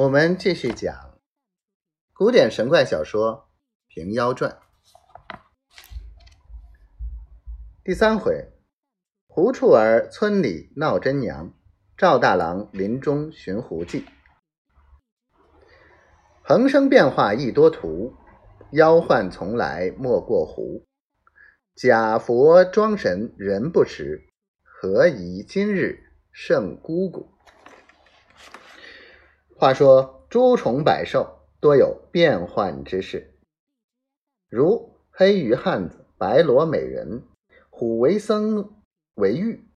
我们继续讲古典神怪小说《平妖传》第三回：胡处儿村里闹真娘，赵大郎林中寻胡记。横生变化亦多途，妖幻从来莫过胡。假佛装神人不识，何以今日胜姑姑？话说诸虫百兽多有变幻之事，如黑鱼汉子、白罗美人、虎为僧为玉、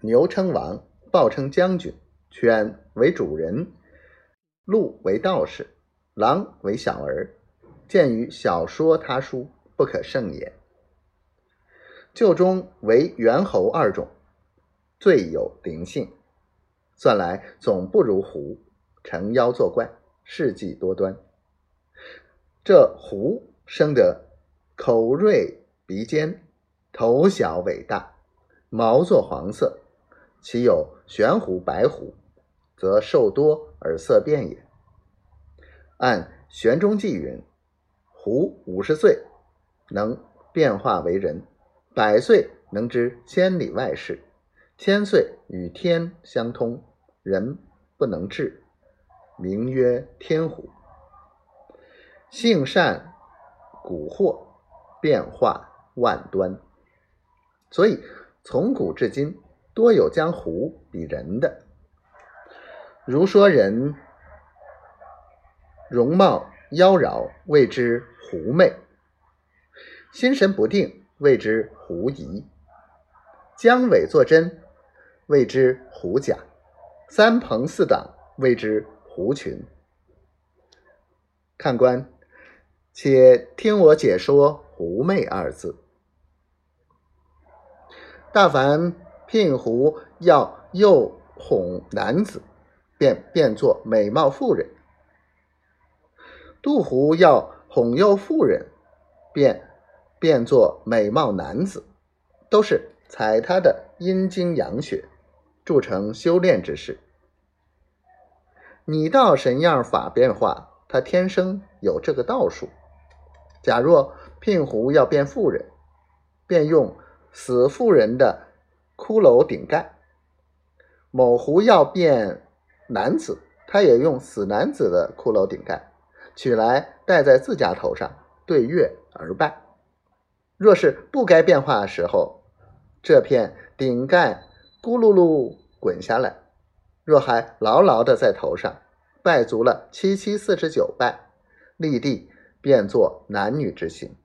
牛称王、豹称将军、犬为主人、鹿为道士、狼为小儿，见于小说他书，不可胜也。旧中为猿猴二种，最有灵性。算来总不如狐成妖作怪，事迹多端。这狐生得口锐鼻尖，头小尾大，毛作黄色，其有玄狐、白狐，则兽多而色变也。按玄中记云：狐五十岁能变化为人，百岁能知千里外事，千岁与天相通。人不能治，名曰天虎。性善蛊惑，变化万端。所以从古至今，多有将狐比人的。如说人容貌妖娆，谓之狐媚；心神不定，谓之狐疑；将伪作真，谓之狐假。三朋四党谓之狐群。看官，且听我解说“狐媚”二字。大凡聘狐要诱哄男子，便变作美貌妇人；渡狐要哄诱妇人，便变作美貌男子，都是采他的阴精阳血。铸成修炼之事，你道神样法变化，他天生有这个道术。假若聘狐要变妇人，便用死妇人的骷髅顶盖；某狐要变男子，他也用死男子的骷髅顶盖，取来戴在自家头上，对月而拜。若是不该变化的时候，这片顶盖。咕噜噜滚下来，若还牢牢的在头上，拜足了七七四十九拜，立地便做男女之行。